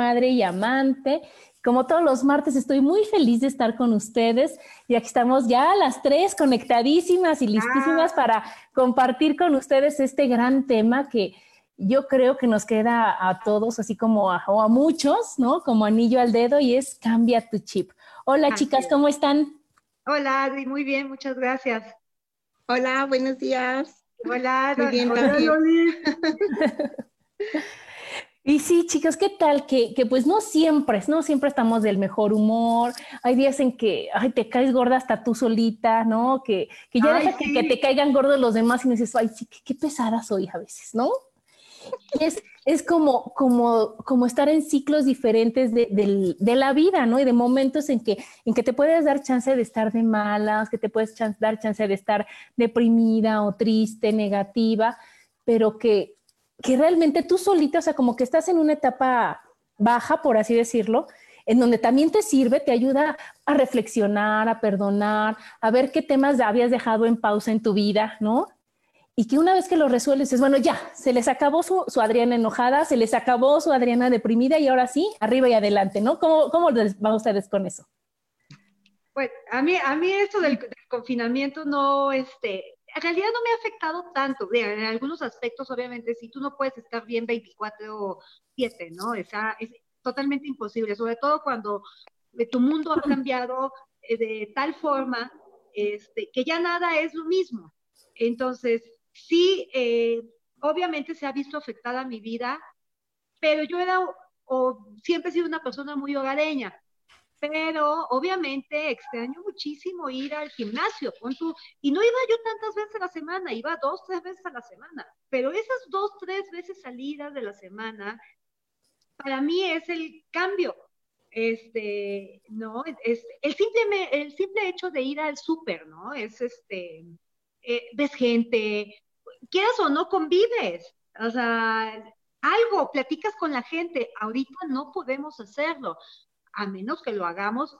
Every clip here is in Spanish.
Madre y amante. Como todos los martes, estoy muy feliz de estar con ustedes y aquí estamos ya las tres conectadísimas y listísimas para compartir con ustedes este gran tema que yo creo que nos queda a todos, así como a, o a muchos, ¿no? Como anillo al dedo y es cambia tu chip. Hola chicas, ¿cómo están? Hola Adri, muy bien, muchas gracias. Hola, buenos días. Hola, muy bien, hola, Y sí, chicas, ¿qué tal? Que, que, pues no siempre, no siempre estamos del mejor humor. Hay días en que ay, te caes gorda hasta tú solita, ¿no? Que, que ya deja que, que, te caigan gordos los demás y dices, ay, sí, qué, pesada soy a veces, ¿no? Es, es como, como, como estar en ciclos diferentes de, de, de, la vida, ¿no? Y de momentos en que, en que te puedes dar chance de estar de malas, que te puedes dar chance de estar deprimida o triste, negativa, pero que que realmente tú solita, o sea, como que estás en una etapa baja, por así decirlo, en donde también te sirve, te ayuda a reflexionar, a perdonar, a ver qué temas habías dejado en pausa en tu vida, ¿no? Y que una vez que lo resuelves, es bueno, ya, se les acabó su, Adriana enojada, se les acabó su Adriana deprimida y ahora sí, arriba y adelante, ¿no? ¿Cómo, cómo van ustedes con eso? Pues a mí, a mí esto del, del confinamiento no, este, en realidad no me ha afectado tanto. En algunos aspectos, obviamente, si tú no puedes estar bien 24/7, ¿no? O sea, es totalmente imposible, sobre todo cuando eh, tu mundo ha cambiado eh, de tal forma este, que ya nada es lo mismo. Entonces, sí, eh, obviamente se ha visto afectada mi vida, pero yo era o siempre he sido una persona muy hogareña pero obviamente extraño muchísimo ir al gimnasio, y no iba yo tantas veces a la semana, iba dos, tres veces a la semana, pero esas dos, tres veces salidas de la semana, para mí es el cambio, este, ¿no? Es el simple, el simple hecho de ir al súper, ¿no? Es este, eh, ves gente, quieras o no convives, o sea, algo, platicas con la gente, ahorita no podemos hacerlo a menos que lo hagamos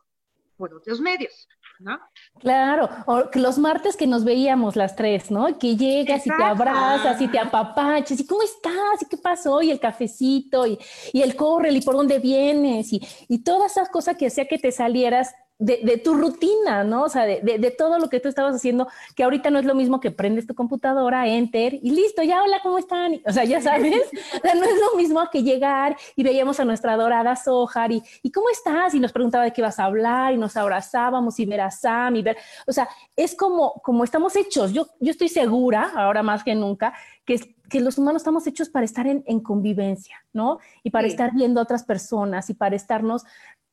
por otros medios, ¿no? Claro, o los martes que nos veíamos las tres, ¿no? Que llegas Exacto. y te abrazas y te apapachas y cómo estás y qué pasó y el cafecito y, y el correl y por dónde vienes y, y todas esas cosas que hacía que te salieras de, de, tu rutina, ¿no? O sea, de, de, de, todo lo que tú estabas haciendo, que ahorita no es lo mismo que prendes tu computadora, enter y listo, ya hola, ¿cómo están? O sea, ya sabes, o sea, no es lo mismo que llegar y veíamos a nuestra adorada Sojar y, y ¿cómo estás? Y nos preguntaba de qué ibas a hablar y nos abrazábamos y ver a Sam y ver, o sea, es como, como estamos hechos. Yo, yo estoy segura, ahora más que nunca, que, que los humanos estamos hechos para estar en, en convivencia, ¿no? Y para sí. estar viendo a otras personas y para estarnos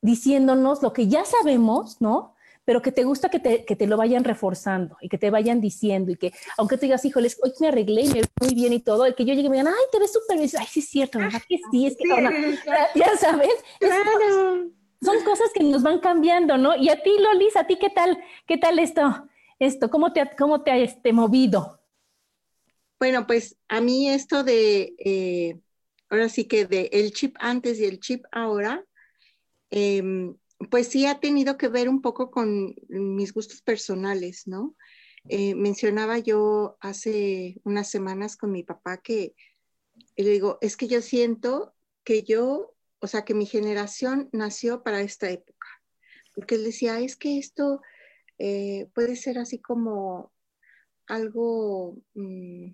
diciéndonos lo que ya sabemos, ¿no? Pero que te gusta que te, que te, lo vayan reforzando y que te vayan diciendo y que, aunque tú digas, híjoles, hoy me arreglé y me veo muy bien y todo, el que yo llegue y me digan, ay, te ves súper bien, ay, sí es cierto, ¿verdad? Que sí, es que, sí, no, ya sabes, claro. son cosas que nos van cambiando, ¿no? Y a ti, Lolis, ¿a ti qué tal? ¿Qué tal esto? Esto, ¿cómo te, cómo te ha este, movido? Bueno, pues a mí esto de, eh, ahora sí que de el chip antes y el chip ahora, eh, pues sí ha tenido que ver un poco con mis gustos personales, ¿no? Eh, mencionaba yo hace unas semanas con mi papá que le digo, es que yo siento que yo, o sea, que mi generación nació para esta época, porque él decía, es que esto eh, puede ser así como algo, mmm,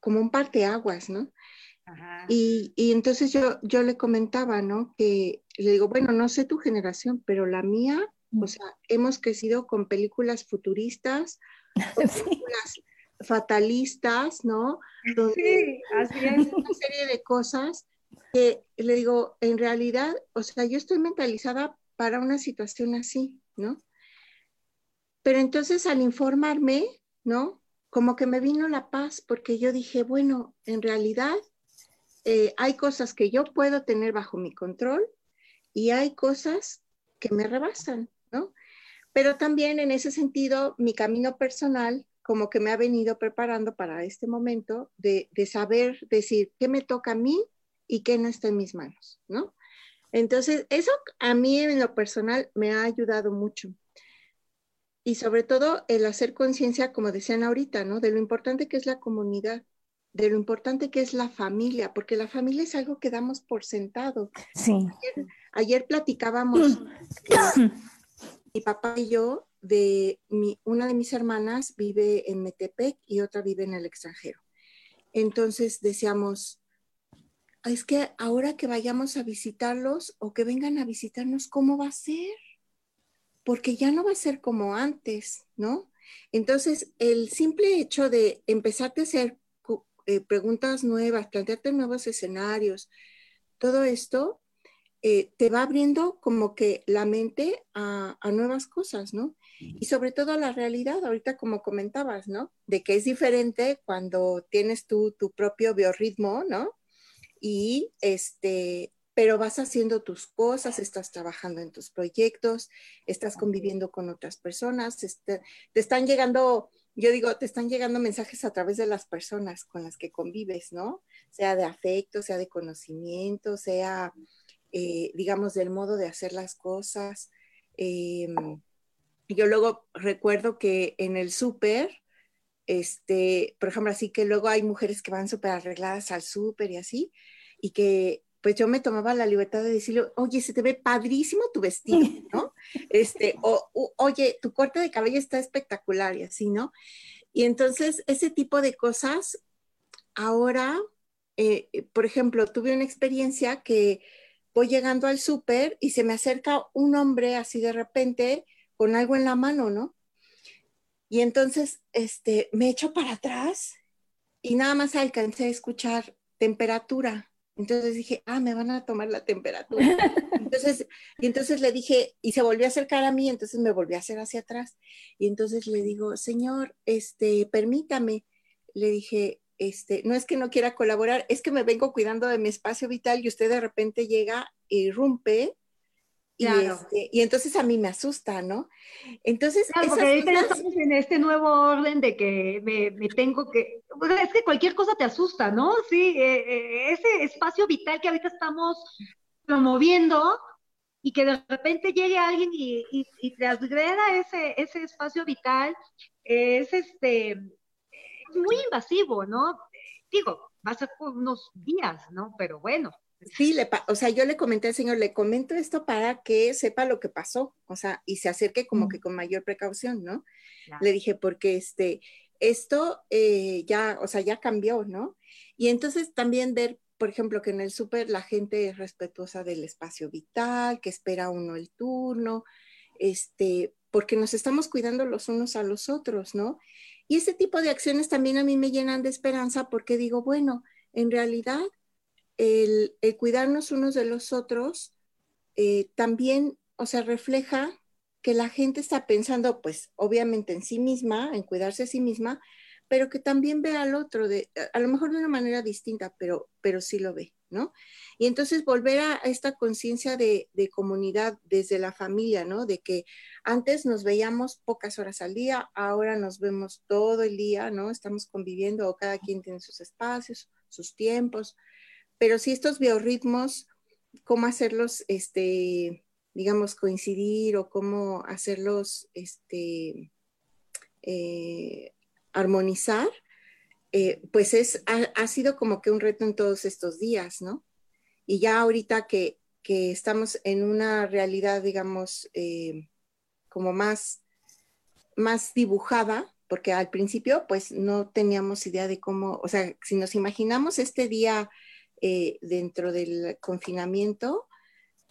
como un parteaguas, ¿no? Y, y, entonces yo, yo le comentaba, ¿no? Que le digo, bueno, no sé tu generación, pero la mía, o sea, hemos crecido con películas futuristas, con películas fatalistas, ¿no? sí, así es. Una serie de cosas que le digo, en realidad, o sea, yo estoy mentalizada para una situación así, ¿no? Pero entonces al informarme, ¿no? Como que me vino la paz porque yo dije, bueno, en realidad eh, hay cosas que yo puedo tener bajo mi control y hay cosas que me rebasan, ¿no? Pero también en ese sentido, mi camino personal como que me ha venido preparando para este momento de, de saber decir qué me toca a mí y qué no está en mis manos, ¿no? Entonces, eso a mí en lo personal me ha ayudado mucho. Y sobre todo el hacer conciencia, como decían ahorita, ¿no? De lo importante que es la comunidad, de lo importante que es la familia, porque la familia es algo que damos por sentado. Sí. Ayer, platicábamos, mi papá y yo, de mi, una de mis hermanas vive en Metepec y otra vive en el extranjero. Entonces decíamos, es que ahora que vayamos a visitarlos o que vengan a visitarnos, ¿cómo va a ser? Porque ya no va a ser como antes, ¿no? Entonces, el simple hecho de empezarte a hacer eh, preguntas nuevas, plantearte nuevos escenarios, todo esto eh, te va abriendo como que la mente a, a, nuevas cosas, ¿no? Y sobre todo a la realidad, ahorita como comentabas, ¿no? De que es diferente cuando tienes tú tu propio biorritmo, ¿no? y este, pero vas haciendo tus cosas, estás trabajando en tus proyectos, estás conviviendo con otras personas, este, te están llegando, yo digo, te están llegando mensajes a través de las personas con las que convives, ¿no? Sea de afecto, sea de conocimiento, sea, eh, digamos, del modo de hacer las cosas. Em, yo luego recuerdo que en el súper, este, por ejemplo, así que luego hay mujeres que van súper arregladas al súper y así, y que pues yo me tomaba la libertad de decirle, oye, se te ve padrísimo tu vestido, ¿no? Este, o, oye, tu corte de cabello está espectacular y así, ¿no? Y entonces, ese tipo de cosas, ahora, eh, por ejemplo, tuve una experiencia que voy llegando al súper y se me acerca un hombre así de repente con algo en la mano, ¿no? Y entonces, este, me echo para atrás y nada más alcancé a escuchar temperatura. Entonces dije, ah, me van a tomar la temperatura. Entonces, y entonces le dije, y se volvió a acercar a mí, entonces me volví a hacer hacia atrás. Y entonces le digo, señor, este, permítame. Le dije, este, no es que no quiera colaborar, es que me vengo cuidando de mi espacio vital y usted de repente llega, irrumpe este, y, entonces a mí me asusta, ¿no? Entonces, claro, porque ahorita estamos en este nuevo orden de que me, tengo que, es que cualquier cosa te asusta, ¿no? Sí, eh, eh, ese espacio vital que ahorita estamos promoviendo y que de repente llegue alguien y, y, y ese espacio vital, es este, muy invasivo, ¿no? Digo, va a ser por unos días, ¿no? Pero bueno, Sí, le, o sea, yo le comenté al señor, le comento esto para que sepa lo que pasó, o sea, y se acerque como que con mayor precaución, ¿no? Le dije, porque este, esto eh, ya, o sea, ya cambió, ¿no? Y entonces también ver, por ejemplo, que en el súper la gente es respetuosa del espacio vital, que espera uno el turno, este, porque nos estamos cuidando los unos a los otros, ¿no? Y ese tipo de acciones también a mí me llenan de esperanza porque digo, bueno, en realidad el, cuidarnos unos de los otros eh, también, o sea, refleja que la gente está pensando, pues, obviamente en sí misma, en cuidarse a sí misma, pero que también ve al otro, de, a lo mejor de una manera distinta, pero, pero sí lo ve, ¿no? Y entonces volver a, esta conciencia de, de, comunidad desde la familia, ¿no? De que antes nos veíamos pocas horas al día, ahora nos vemos todo el día, ¿no? Estamos conviviendo o cada quien tiene sus espacios, sus tiempos, pero sí estos biorritmos, cómo hacerlos, este, digamos, coincidir o cómo hacerlos, este, eh, armonizar, eh, pues es, ha, sido como que un reto en todos estos días, ¿no? Y ya ahorita que, estamos en una realidad, digamos, eh, como más, más dibujada, porque al principio pues no teníamos idea de cómo, o sea, si nos imaginamos este día eh, dentro del confinamiento,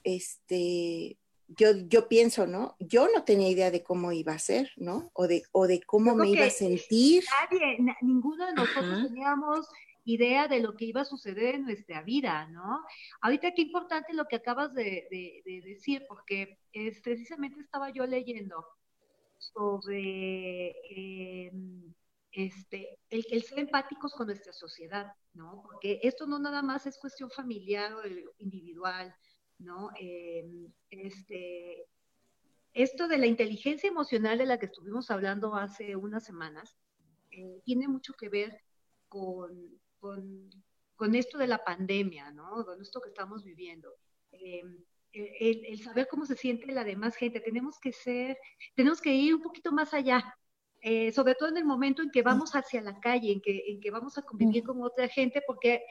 este, yo, yo pienso, ¿no? Yo no tenía idea de cómo iba a ser, ¿no? O de, o de cómo me iba a sentir. Nadie, ninguno de nosotros teníamos idea de lo que iba a suceder en nuestra vida, ¿no? Ahorita qué importante lo que acabas de, decir, porque es, precisamente estaba yo leyendo sobre em, este, el, ser empáticos con nuestra sociedad, ¿no? Porque esto no nada más es cuestión familiar o individual, ¿no? Em, este, esto de la inteligencia emocional de la que estuvimos hablando hace unas semanas, eh, tiene mucho que ver con, con, esto de la pandemia, ¿no? Con esto que estamos viviendo. Em, el, saber cómo se siente la demás gente, tenemos que ser, tenemos que ir un poquito más allá, eh, sobre todo en el momento en que vamos hacia la calle, en que, en que vamos a convivir con otra gente, porque,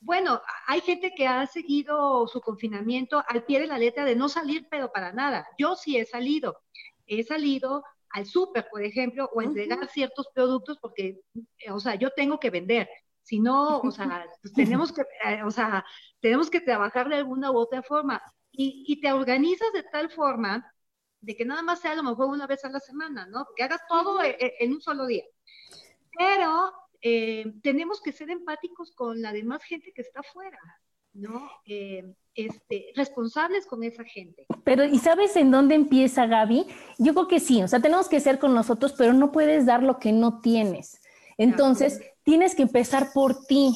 bueno, hay gente que ha seguido su confinamiento al pie de la letra de no salir, pero para nada. Yo sí he salido, he salido al súper, por ejemplo, o a entregar ciertos productos porque, eh, o sea, yo tengo que vender. Si no, o sea, pues tenemos que, eh, o sea, tenemos que trabajar de alguna u otra forma. Y, y te organizas de tal forma de que nada más sea a lo mejor una vez a la semana, ¿no? Que hagas todo e, e, en, un solo día. Pero eh, tenemos que ser empáticos con la demás gente que está afuera, ¿no? Eh, este, responsables con esa gente. Pero, ¿y sabes en dónde empieza Gaby? Yo creo que sí, o sea, tenemos que ser con nosotros, pero no puedes dar lo que no tienes. Entonces, tienes que empezar por ti,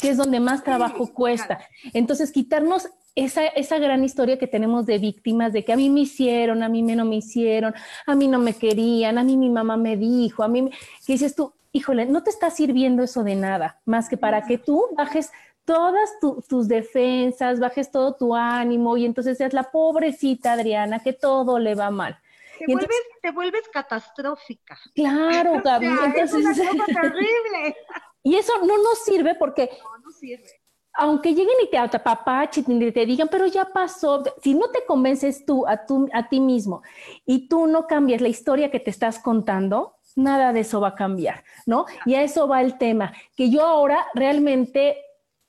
que es donde más trabajo cuesta. Entonces, quitarnos esa, esa, gran historia que tenemos de víctimas, de que a mí me hicieron, a mí me no me hicieron, a mí no me querían, a mí mi mamá me dijo, a mí, que dices tú, híjole, no te está sirviendo eso de nada, más que para que tú bajes todas tus defensas, bajes todo tu ánimo y entonces seas la pobrecita Adriana que todo le va mal. Te, vuelves, te vuelves catastrófica. Claro, Gaby. entonces, es una cosa terrible. Y eso no nos sirve porque no, no sirve aunque lleguen y te apapachen y te digan, pero ya pasó, si no te convences tú a, a ti mismo y tú no cambias la historia que te estás contando, nada de eso va a cambiar, ¿no? Y a eso va el tema, que yo ahora realmente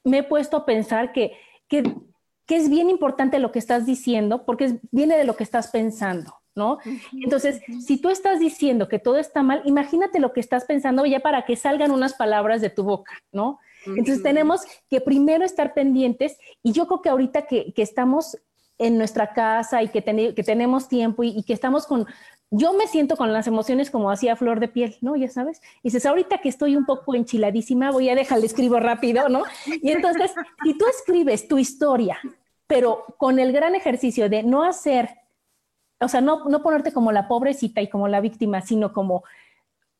me he puesto a pensar que, que, que es bien importante lo que estás diciendo, porque viene de lo que estás pensando. ¿No? Entonces, si tú estás diciendo que todo está mal, imagínate lo que estás pensando ya para que salgan unas palabras de tu boca, ¿no? Entonces tenemos que primero estar pendientes y yo creo que ahorita que, estamos en nuestra casa y que, que tenemos tiempo y, que estamos con, yo me siento con las emociones como hacía flor de piel, ¿no? Ya sabes. Y dices, ahorita que estoy un poco enchiladísima, voy a dejarle escribo rápido, ¿no? Y entonces, si tú escribes tu historia, pero con el gran ejercicio de no hacer, o sea, no, no ponerte como la pobrecita y como la víctima, sino como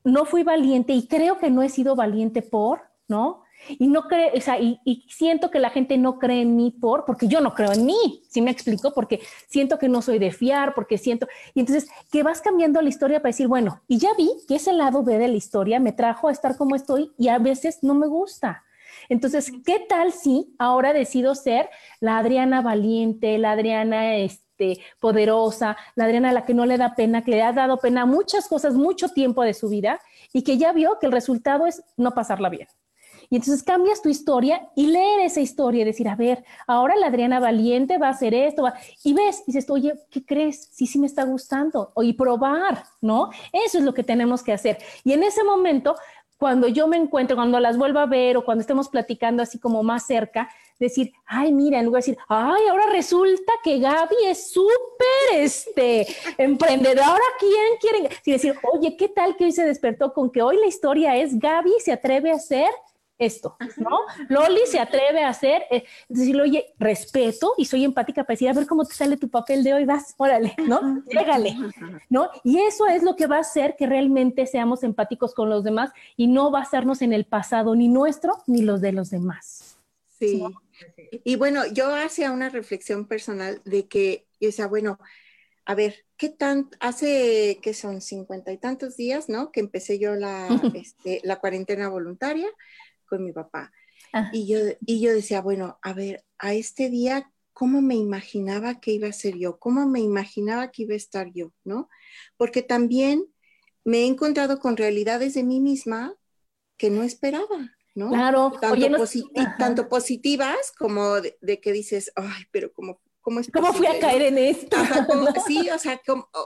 no fui valiente y creo que no he sido valiente por, ¿no? Y no cree, o sea, y, siento que la gente no cree en mí por, porque yo no creo en mí, ¿sí me explico? Porque siento que no soy de fiar, porque siento, y entonces que vas cambiando la historia para decir, bueno, y ya vi que ese lado B de la historia me trajo a estar como estoy y a veces no me gusta. Entonces, ¿qué tal si ahora decido ser la Adriana valiente, la Adriana este, poderosa, la Adriana a la que no le da pena, que le ha dado pena muchas cosas mucho tiempo de su vida y que ya vio que el resultado es no pasarla bien? Y entonces cambias tu historia y leer esa historia y decir, a ver, ahora la Adriana Valiente va a hacer esto, y ves, y dices, oye, ¿qué crees? Sí, sí me está gustando, o y probar, ¿no? Eso es lo que tenemos que hacer. Y en ese momento, cuando yo me encuentro, cuando las vuelva a ver o cuando estemos platicando así como más cerca, decir, ay, mira, en lugar de decir, ay, ahora resulta que Gaby es súper este, emprendedora, ¿quién quiere? Y decir, oye, ¿qué tal que hoy se despertó con que hoy la historia es Gaby se atreve a ser esto, ¿no? Loli se atreve a hacer, eh, decirle, oye, respeto y soy empática para decir, a ver cómo te sale tu papel de hoy, vas, órale, ¿no? Llégale, ¿no? Y eso es lo que va a hacer que realmente seamos empáticos con los demás y no basarnos en el pasado, ni nuestro, ni los de los demás. Sí. Y bueno, yo hacía una reflexión personal de que, o sea, bueno, a ver, ¿qué tan, hace que son cincuenta y tantos días, ¿no? Que empecé yo la, este, la cuarentena voluntaria con mi papá. Y yo, y yo decía, bueno, a ver, a este día, ¿cómo me imaginaba que iba a ser yo? ¿Cómo me imaginaba que iba a estar yo? ¿No? Porque también me he encontrado con realidades de mí misma que no esperaba. ¿no? Claro, tanto, positivas como de, que dices, ay, pero como... ¿Cómo, es ¿Cómo fui a caer en esto? Sí, o sea,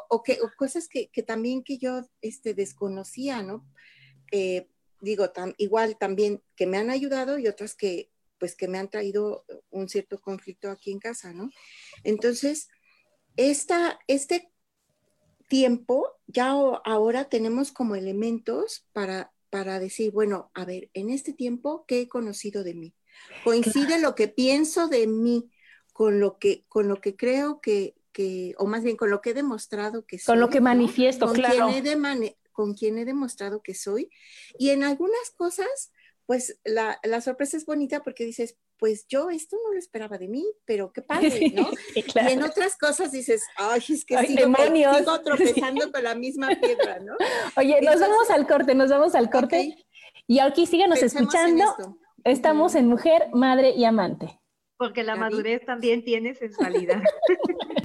o, que, cosas que, también que yo este, desconocía, ¿no? Eh, digo, igual también que me han ayudado y otras que, pues, que me han traído un cierto conflicto aquí en casa, ¿no? Entonces, esta, este tiempo, ya ahora tenemos como elementos para, para decir, bueno, a ver, en este tiempo, ¿qué he conocido de mí? Coincide lo que pienso de mí con lo que, con lo que creo que, que, o más bien con lo que he demostrado que soy. Con lo que manifiesto, con claro. He con quien he demostrado que soy. Y en algunas cosas, pues la, la, sorpresa es bonita porque dices, pues yo esto no lo esperaba de mí, pero qué padre, ¿no? Y en otras cosas dices, ay, es que sigo, sigo, tropezando con la misma piedra, ¿no? Oye, nos vamos al corte, nos vamos al corte. Y aquí síguenos escuchando. Estamos en Mujer, Madre y Amante. Porque la madurez también tiene sensualidad.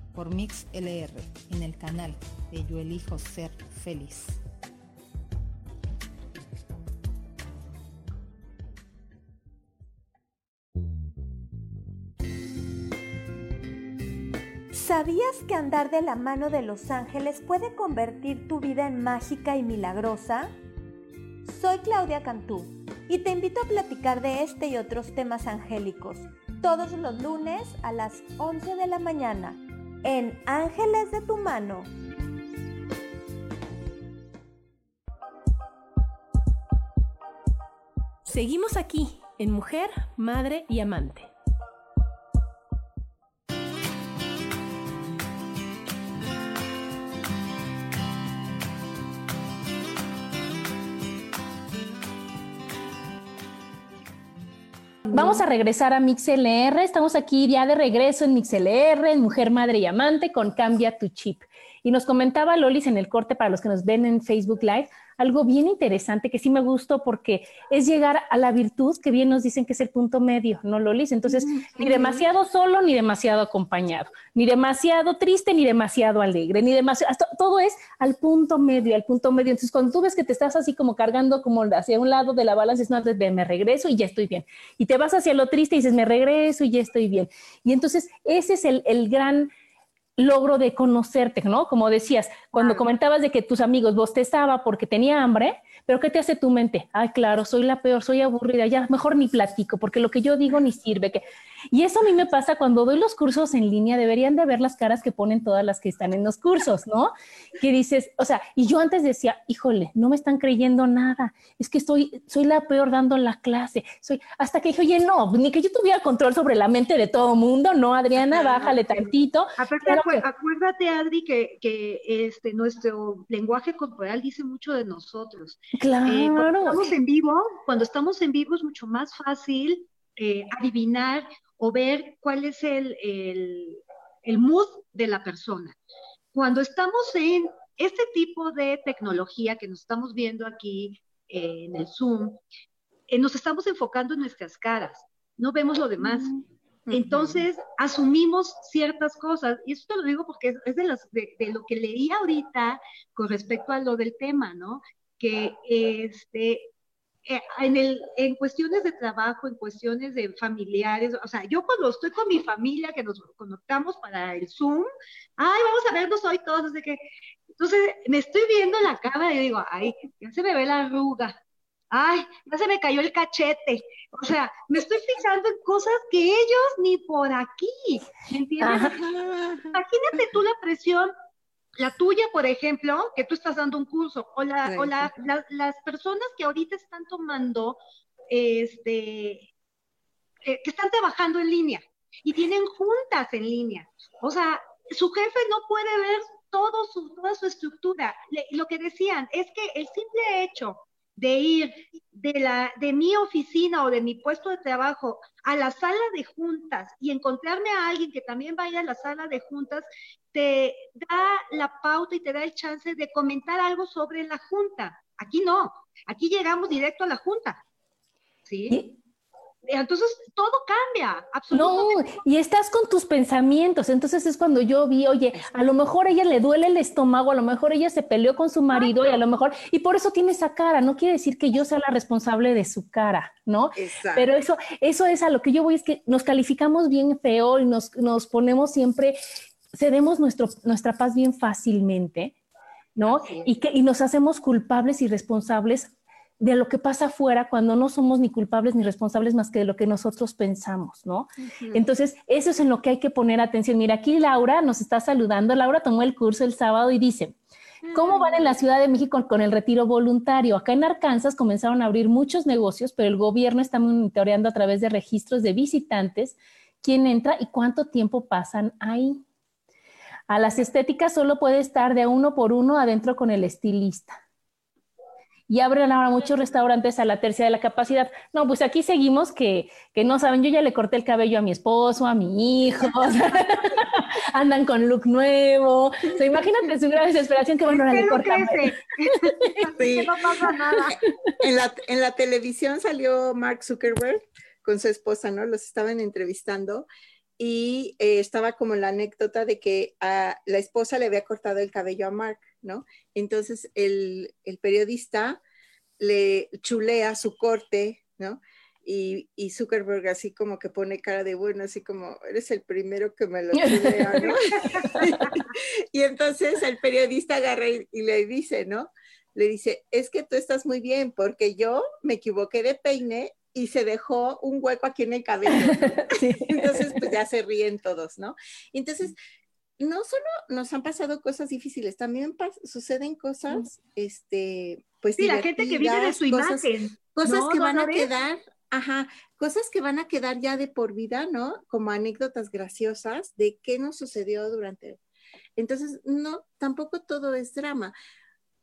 por Mix LR en el canal de Yo Elijo Ser Feliz. ¿Sabías que andar de la mano de los ángeles puede convertir tu vida en mágica y milagrosa? Soy Claudia Cantú y te invito a platicar de este y otros temas angélicos todos los lunes a las 11 de la mañana en Ángeles de tu mano. Seguimos aquí en Mujer, Madre y Amante. Vamos a regresar a MixLR. Estamos aquí ya de regreso en MixLR, en Mujer, Madre y Amante, con Cambia tu Chip. Y nos comentaba Lolis en el corte, para los que nos ven en Facebook Live, algo bien interesante que sí me gustó porque es llegar a la virtud que bien nos dicen que es el punto medio, ¿no, Lolis? Entonces, ni demasiado solo ni demasiado acompañado, ni demasiado triste ni demasiado alegre, ni demasiado, todo es al punto medio, al punto medio. Entonces, cuando tú ves que te estás así como cargando como hacia un lado de la balanza, es no, me regreso y ya estoy bien. Y te vas hacia lo triste y dices, me regreso y ya estoy bien. Y entonces, ese es el, el gran logro de conocerte, ¿no? Como decías, cuando comentabas de que tus amigos bostezaba porque tenía hambre, pero ¿qué te hace tu mente? Ay, claro, soy la peor, soy aburrida, ya mejor ni platico, porque lo que yo digo ni sirve. Que... Y eso a mí me pasa cuando doy los cursos en línea, deberían de ver las caras que ponen todas las que están en los cursos, ¿no? Que dices, o sea, y yo antes decía, híjole, no me están creyendo nada, es que soy, soy la peor dando la clase, soy, hasta que dije, oye, no, ni que yo tuviera control sobre la mente de todo mundo, ¿no, Adriana? Bájale tantito. Aparte, acuérdate, Adri, que, que este, nuestro lenguaje corporal dice mucho de nosotros. Claro. Eh, cuando estamos en vivo, cuando estamos en vivo es mucho más fácil eh, adivinar o ver cuál es el, el, mood de la persona. Cuando estamos en este tipo de tecnología que nos estamos viendo aquí eh, en el Zoom, nos estamos enfocando en nuestras caras, no vemos lo demás. Mm, Entonces, asumimos ciertas cosas, y eso te lo digo porque es, de, de, de, lo que leí ahorita con respecto a lo del tema, ¿no? que este, eh, en, el, en cuestiones de trabajo, en cuestiones de familiares, o sea, yo cuando estoy con mi familia, que nos conectamos para el Zoom, ay, vamos a vernos hoy todos, sé qué. Entonces, me estoy viendo la cara y digo, ay, ya se me ve la arruga, ay, ya se me cayó el cachete. O sea, me estoy fijando en cosas que ellos ni por aquí, ¿me entiendes? Imagínate tú la presión la tuya, por ejemplo, que tú estás dando un curso, o, la, o la, las personas que ahorita están tomando, este, eh, que están trabajando en línea y tienen juntas en línea. O sea, su jefe no puede ver todo su, toda su estructura. lo que decían es que el simple hecho de ir de, la, de mi oficina o de mi puesto de trabajo a la sala de juntas y encontrarme a alguien que también vaya a la sala de juntas, te da la pauta y te da el chance de comentar algo sobre la junta. Aquí no, aquí llegamos directo a la junta. ¿Sí? Entonces todo cambia, absolutamente. No, y estás con tus pensamientos. Entonces es cuando yo vi, oye, a lo mejor a ella le duele el estómago, a lo mejor ella se peleó con su marido y a lo mejor, y por eso tiene esa cara. No quiere decir que yo sea la responsable de su cara, ¿no? Exacto. Pero eso, eso es a lo que yo voy, es que nos calificamos bien feo y nos, nos ponemos siempre, cedemos nuestro, nuestra paz bien fácilmente. ¿no? Y, que, y nos hacemos culpables y responsables de lo que pasa afuera cuando no somos ni culpables ni responsables más que de lo que nosotros pensamos, ¿no? Entonces, eso es en lo que hay que poner atención. Mira, aquí Laura nos está saludando. Laura tomó el curso el sábado y dice, ¿Cómo van en la Ciudad de México con el retiro voluntario? Acá en Arkansas comenzaron a abrir muchos negocios, pero el gobierno está monitoreando a través de registros de visitantes quién entra y cuánto tiempo pasan ahí. A las estéticas solo puede estar de uno por uno adentro con el estilista y abren ahora muchos restaurantes a la tercera de la capacidad. No, pues aquí seguimos que, que no saben, yo ya le corté el cabello a mi esposo, a mi hijo, andan con look nuevo. O sea, imagínate su gran desesperación que bueno, ahora le cortan. Sí. no pasa nada. En la, en la televisión salió Mark Zuckerberg con su esposa, ¿no? Los estaban entrevistando y eh, estaba como la anécdota de que a la esposa le había cortado el cabello a Mark ¿no? Entonces el, periodista le chulea su corte, ¿no? Y, y, Zuckerberg así como que pone cara de bueno, así como, eres el primero que me lo chulea, ¿no? y entonces el periodista agarra y, le dice, ¿no? Le dice, es que tú estás muy bien porque yo me equivoqué de peine y se dejó un hueco aquí en el cabello. Entonces, pues ya se ríen todos, ¿no? Entonces, no solo nos han pasado cosas difíciles, también suceden cosas, este, pues sí, la gente que vive de su imagen, cosas que van a quedar, ajá, cosas que van a quedar ya de por vida, ¿no? Como anécdotas graciosas de qué nos sucedió durante. Entonces, no, tampoco todo es drama,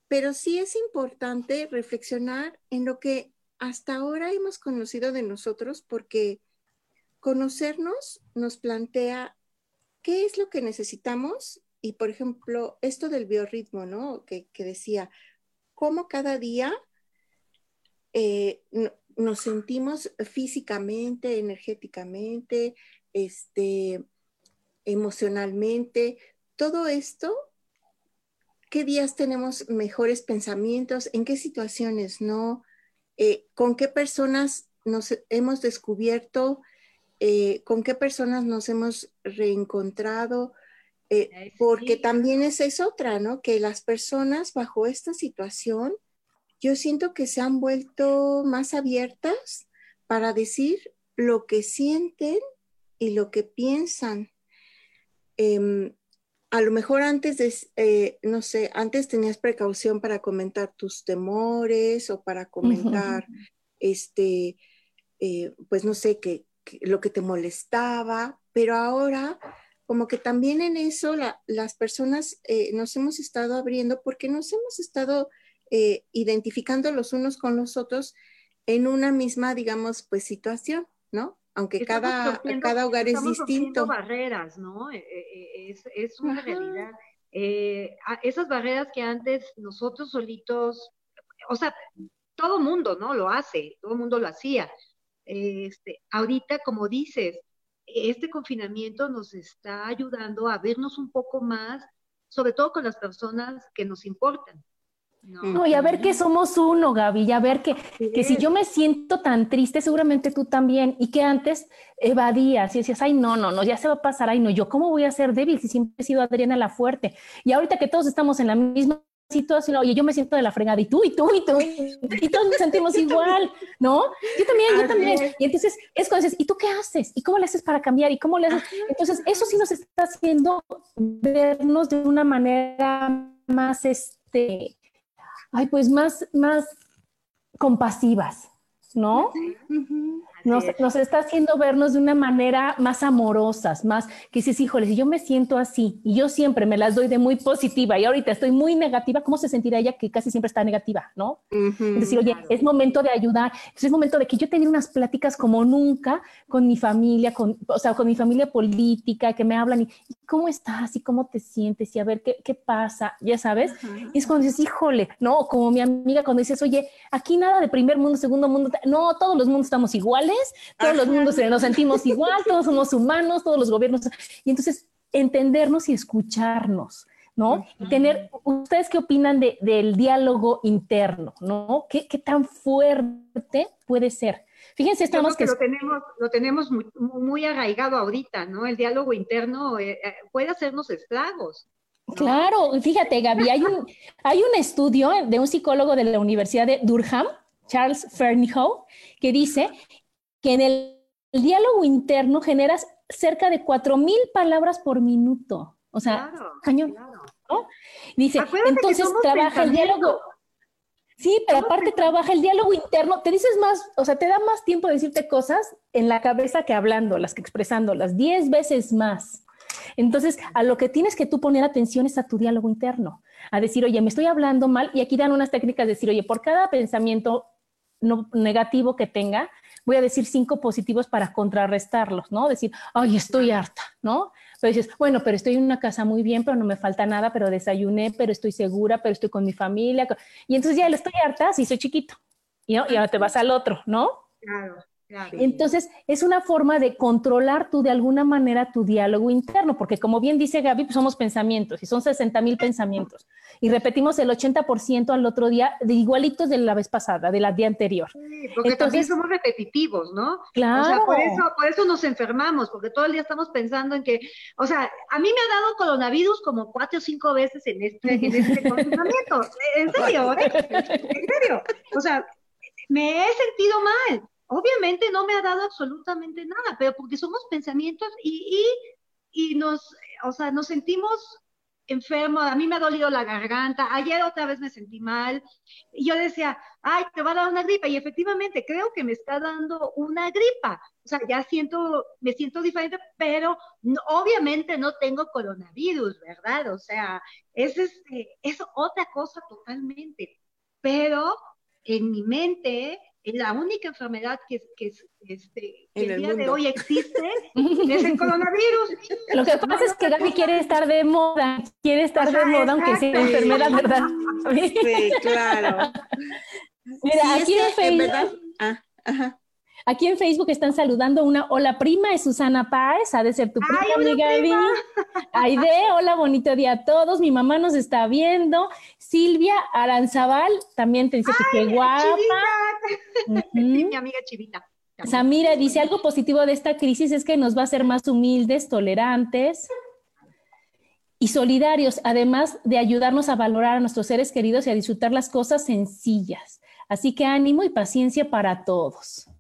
pero sí es importante reflexionar en lo que hasta ahora hemos conocido de nosotros, porque conocernos nos plantea ¿qué es lo que necesitamos? Y por ejemplo, esto del biorritmo, ¿no? Que, decía, cómo cada día eh, nos sentimos físicamente, energéticamente, este, emocionalmente, todo esto, qué días tenemos mejores pensamientos, en qué situaciones no, eh, con qué personas nos hemos descubierto, eh, con qué personas nos hemos reencontrado, eh, porque también esa es otra, ¿no? Que las personas bajo esta situación, yo siento que se han vuelto más abiertas para decir lo que sienten y lo que piensan. Em, a lo mejor antes de, eh, no sé, antes tenías precaución para comentar tus temores o para comentar, este, eh, pues no sé, que, lo que te molestaba, pero ahora como que también en eso las personas eh, nos hemos estado abriendo porque nos hemos estado identificando los unos con los otros en una misma, digamos, pues situación, ¿no? aunque cada, cada hogar es distinto. barreras, ¿no? Eh, eh, eh, es, es una realidad. esas barreras que antes nosotros solitos, o sea, todo mundo, ¿no? Lo hace, todo mundo lo hacía. Este, ahorita, como dices, este confinamiento nos está ayudando a vernos un poco más, sobre todo con las personas que nos importan. No, y a ver que somos uno, Gaby, y a ver que, que si yo me siento tan triste, seguramente tú también, y que antes evadías y decías, ay, no, no, no, ya se va a pasar, ay, no, yo cómo voy a ser débil si siempre he sido Adriana la fuerte. Y ahorita que todos estamos en la misma situación, oye, yo me siento de la fregada, y tú, y tú, y tú, y todos nos sentimos igual, ¿no? Yo también, yo también. Y entonces es cuando dices, ¿y tú qué haces? ¿Y cómo le haces para cambiar? ¿Y cómo le haces? Entonces, eso sí nos está haciendo vernos de una manera más, este, ay, pues más, más compasivas, ¿no? Nos, está haciendo vernos de una manera más amorosas, más que dices, híjole, si yo me siento así y yo siempre me las doy de muy positiva y ahorita estoy muy negativa, ¿cómo se sentirá ella que casi siempre está negativa, no? es decir, oye, es momento de ayudar, es momento de que yo tenga unas pláticas como nunca con mi familia, con, o sea, con mi familia política, que me hablan y, ¿cómo estás? ¿Y cómo te sientes? Y a ver, ¿qué, qué pasa? Ya sabes. Y es cuando dices, híjole, no, como mi amiga cuando dices, oye, aquí nada de primer mundo, segundo mundo, no, todos los mundos estamos iguales todos los mundos nos sentimos igual, todos somos humanos, todos los gobiernos. Y entonces entendernos y escucharnos, ¿no? tener, ¿ustedes qué opinan de, del diálogo interno, ¿no? ¿Qué, ¿Qué, tan fuerte puede ser? Fíjense, estamos que, lo tenemos, lo tenemos muy, arraigado ahorita, ¿no? El diálogo interno eh, eh, puede hacernos estragos. Claro, fíjate, Gaby, hay un, hay un estudio de un psicólogo de la Universidad de Durham, Charles Fernyhough, que dice que en el, diálogo interno generas cerca de 4.000 palabras por minuto. O sea, cañón. Dice, entonces trabaja el diálogo. Sí, pero aparte trabaja el diálogo interno. Te dices más, o sea, te da más tiempo de decirte cosas en la cabeza que hablando, las que expresando, las 10 veces más. Entonces, a lo que tienes que tú poner atención es a tu diálogo interno, a decir, oye, me estoy hablando mal, y aquí dan unas técnicas de decir, oye, por cada pensamiento no, negativo que tenga, voy a decir cinco positivos para contrarrestarlos, ¿no? Decir, ay, estoy harta, ¿no? Pero dices, bueno, pero estoy en una casa muy bien, pero no me falta nada, pero desayuné, pero estoy segura, pero estoy con mi familia. Y entonces ya le estoy harta, si soy chiquito. Y, y ahora te vas al otro, ¿no? Claro. Entonces, es una forma de controlar tú de alguna manera tu diálogo interno, porque como bien dice Gaby, pues somos pensamientos y son 60 mil pensamientos. Y repetimos el 80% al otro día, de igualitos de la vez pasada, de la día anterior. Sí, porque también somos repetitivos, ¿no? Claro. O sea, por eso, por eso nos enfermamos, porque todo el día estamos pensando en que, o sea, a mí me ha dado coronavirus como cuatro o cinco veces en este, en este confinamiento. En serio, ¿eh? En serio. O sea, me he sentido mal obviamente no me ha dado absolutamente nada, pero porque somos pensamientos y, y, nos, o sea, nos sentimos enfermos, a mí me ha dolido la garganta, ayer otra vez me sentí mal, y yo decía, ay, te va a dar una gripa, y efectivamente creo que me está dando una gripa, o sea, ya siento, me siento diferente, pero obviamente no tengo coronavirus, ¿verdad? O sea, es, este, es otra cosa totalmente, pero en mi mente la única enfermedad que, que, este, el, día de hoy existe es el coronavirus. Lo que pasa es que Gaby quiere estar de moda, quiere estar de moda, aunque sea enfermedad, ¿verdad? Sí, claro. Mira, aquí en Facebook. Ah, ajá. Aquí en Facebook están saludando una hola prima, es Susana Páez, ha de ser tu prima, mi Gaby. Aide, hola, bonito día a todos. Mi mamá nos está viendo. Silvia Aranzabal también te dice que qué guapa. mi amiga Chivita. Samira dice algo positivo de esta crisis es que nos va a hacer más humildes, tolerantes y solidarios, además de ayudarnos a valorar a nuestros seres queridos y a disfrutar las cosas sencillas. Así que ánimo y paciencia para todos.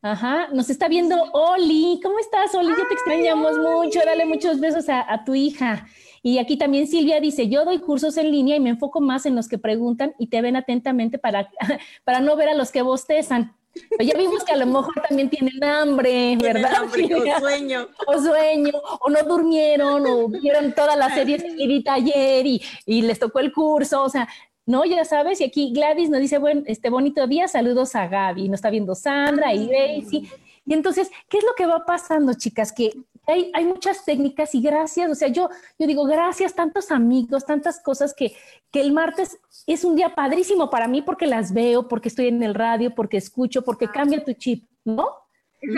Ajá, nos está viendo Oli. ¿Cómo estás, Oli? Ya te extrañamos mucho. Dale muchos besos a, a, tu hija. Y aquí también Silvia dice, yo doy cursos en línea y me enfoco más en los que preguntan y te ven atentamente para, para no ver a los que bostezan. Pero ya vimos que a lo mejor también tienen hambre, ¿verdad? Hambre, o sueño. O sueño, o no durmieron, o vieron toda la serie seguidita ayer y, y les tocó el curso. O sea, no, ya sabes, y aquí Gladys nos dice, buen, este bonito día, saludos a Gaby, nos está viendo Sandra y Daisy. Y entonces, ¿qué es lo que va pasando, chicas? Que hay, hay, muchas técnicas y gracias, o sea, yo, yo digo, gracias, tantos amigos, tantas cosas que, que el martes es un día padrísimo para mí porque las veo, porque estoy en el radio, porque escucho, porque cambia tu chip, ¿no?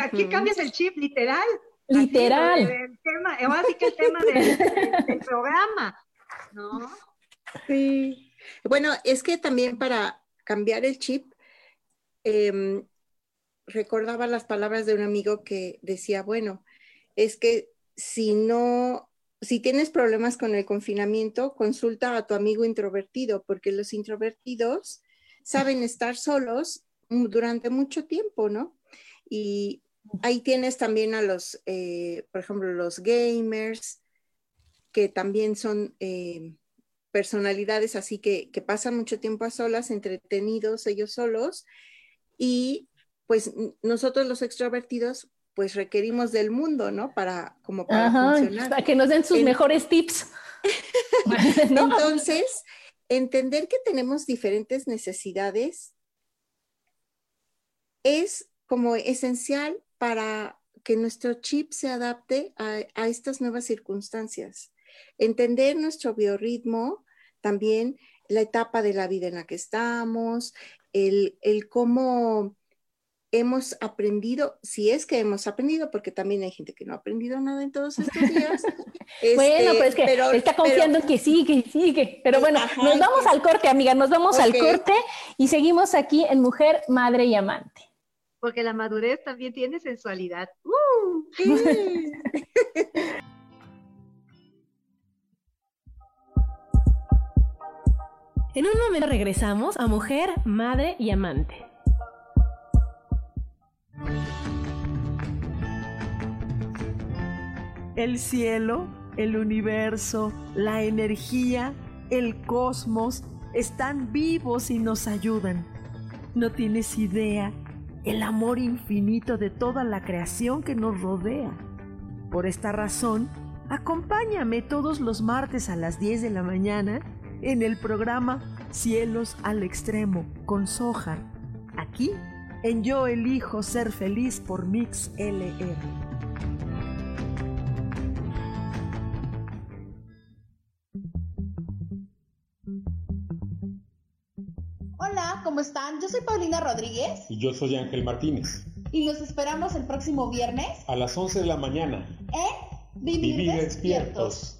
Aquí cambias el chip, literal. Literal. el tema, ahora sí que el tema del, del programa, ¿no? Sí. Bueno, es que también para cambiar el chip, eh, recordaba las palabras de un amigo que decía, bueno, es que si no, si tienes problemas con el confinamiento, consulta a tu amigo introvertido, porque los introvertidos saben estar solos durante mucho tiempo, ¿no? Y ahí tienes también a los, eh, por ejemplo, los gamers, que también son... Eh, personalidades así que, que pasan mucho tiempo a solas, entretenidos ellos solos, y pues nosotros los extrovertidos pues requerimos del mundo, ¿no? Para como para funcionar. Para que nos den sus mejores tips. Entonces, entender que tenemos diferentes necesidades es como esencial para que nuestro chip se adapte a, a estas nuevas circunstancias entender nuestro biorritmo, también la etapa de la vida en la que estamos, el, cómo hemos aprendido, si es que hemos aprendido, porque también hay gente que no ha aprendido nada en todos estos días. bueno, pues es que está confiando en que sigue, sigue. Pero bueno, nos vamos al corte, amiga, nos vamos al corte y seguimos aquí en Mujer, Madre y Amante. Porque la madurez también tiene sensualidad. ¡Uh! En un momento regresamos a Mujer, Madre y Amante. El cielo, el universo, la energía, el cosmos están vivos y nos ayudan. No tienes idea el amor infinito de toda la creación que nos rodea. Por esta razón, acompáñame todos los martes a las 10 de la mañana en el programa Cielos al Extremo con Soja, aquí en Yo Elijo Ser Feliz por Mix LR. Hola, ¿cómo están? Yo soy Paulina Rodríguez. Y yo soy Ángel Martínez. Y los esperamos el próximo viernes. A las 11 de la mañana. En Vivir, despiertos.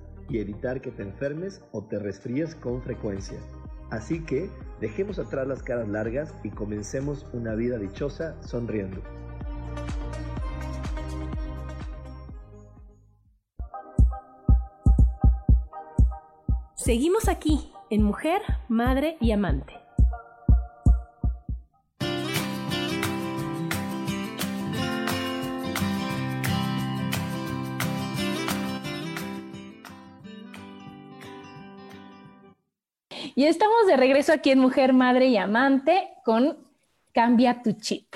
y evitar que te enfermes o te resfríes con frecuencia. Así que dejemos atrás las caras largas y comencemos una vida dichosa sonriendo. Seguimos aquí en Mujer, Madre y Amante. Y estamos de regreso aquí en Mujer, Madre y Amante con Cambia tu chip.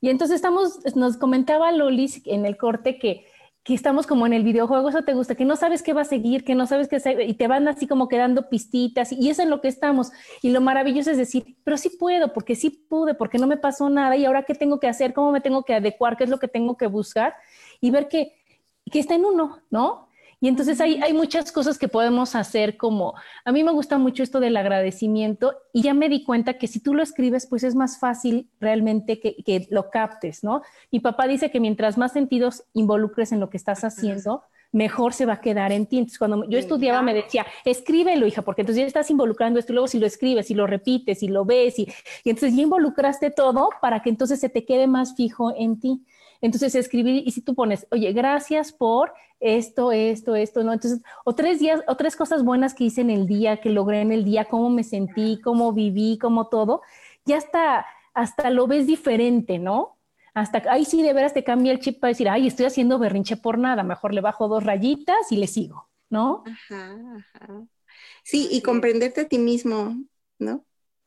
Y entonces estamos, nos comentaba Lolis en el corte que, que estamos como en el videojuego, eso te gusta, que no sabes qué va a seguir, que no sabes qué y te van así como quedando pistitas y eso es en lo que estamos. Y lo maravilloso es decir, pero sí puedo, porque sí pude, porque no me pasó nada y ahora qué tengo que hacer, cómo me tengo que adecuar, qué es lo que tengo que buscar y ver que, que está en uno, ¿no? Y entonces hay, hay muchas cosas que podemos hacer como, a mí me gusta mucho esto del agradecimiento y ya me di cuenta que si tú lo escribes, pues es más fácil realmente que, que lo captes, ¿no? Mi papá dice que mientras más sentidos involucres en lo que estás haciendo, mejor se va a quedar en ti. Entonces, cuando yo estudiaba me decía, escríbelo, hija, porque entonces ya estás involucrando esto, y luego si lo escribes, y lo repites, y lo ves, y, y entonces ya involucraste todo para que entonces se te quede más fijo en ti. Entonces, escribir, y si tú pones, oye, gracias por esto, esto, esto, ¿no? Entonces, o tres días, o tres cosas buenas que hice en el día, que logré en el día, cómo me sentí, cómo viví, cómo todo, ya hasta, hasta lo ves diferente, ¿no? Hasta ahí sí de veras te cambia el chip para decir, ay, estoy haciendo berrinche por nada, mejor le bajo dos rayitas y le sigo, ¿no? Ajá, ajá. Sí, y comprenderte a ti mismo, ¿no?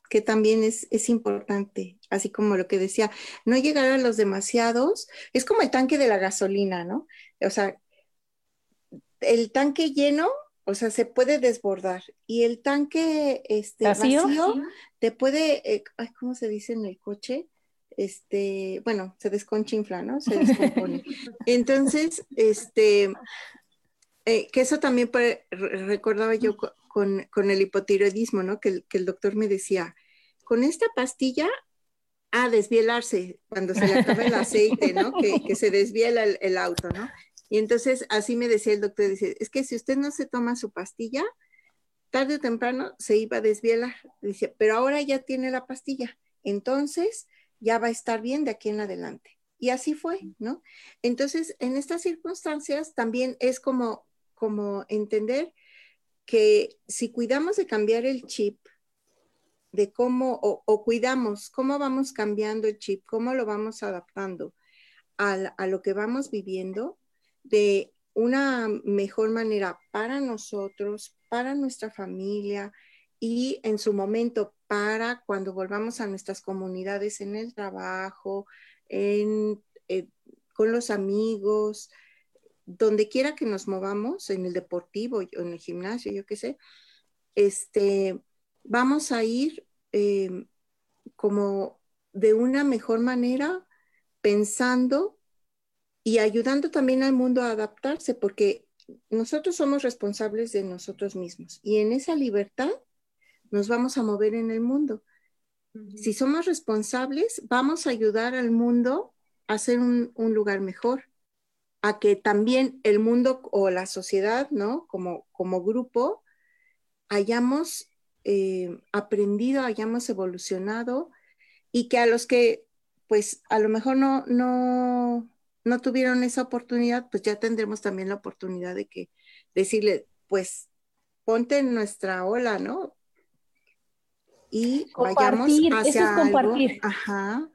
Que también es, es importante, así como lo que decía, no llegar a los demasiados, es como el tanque de la gasolina, ¿no? O sea, el tanque lleno, o sea, se puede desbordar y el tanque este, vacío, te puede, eh, ¿cómo se dice en el coche? Este, bueno, se desconchinfla, ¿no? Se descompone. Entonces, este, eh, que eso también recordaba yo con, el hipotiroidismo, ¿no? Que, el doctor me decía, con esta pastilla a desvielarse cuando se le acaba el aceite, ¿no? Que, se desviela el, el, auto, ¿no? Y entonces así me decía el doctor, dice, es que si usted no se toma su pastilla, tarde o temprano se iba a desvielar. Dice, pero ahora ya tiene la pastilla, entonces ya va a estar bien de aquí en adelante. Y así fue, ¿no? Entonces, en estas circunstancias también es como, como entender que si cuidamos de cambiar el chip, de cómo, o, cuidamos, cómo vamos cambiando el chip, cómo lo vamos adaptando a, a lo que vamos viviendo, de una mejor manera para nosotros, para nuestra familia y en su momento para cuando volvamos a nuestras comunidades en el trabajo, en, eh, con los amigos, donde quiera que nos movamos, en el deportivo o en el gimnasio, yo qué sé, este, vamos a ir eh, como de una mejor manera pensando y ayudando también al mundo a adaptarse, porque nosotros somos responsables de nosotros mismos y en esa libertad nos vamos a mover en el mundo. Si somos responsables, vamos a ayudar al mundo a ser un, lugar mejor, a que también el mundo o la sociedad, ¿no? Como, como grupo, hayamos eh, aprendido, hayamos evolucionado y que a los que, pues, a lo mejor no, no, no tuvieron esa oportunidad, pues ya tendremos también la oportunidad de que decirle, pues ponte en nuestra ola, ¿no? Y vayamos hacia compartir. Ajá.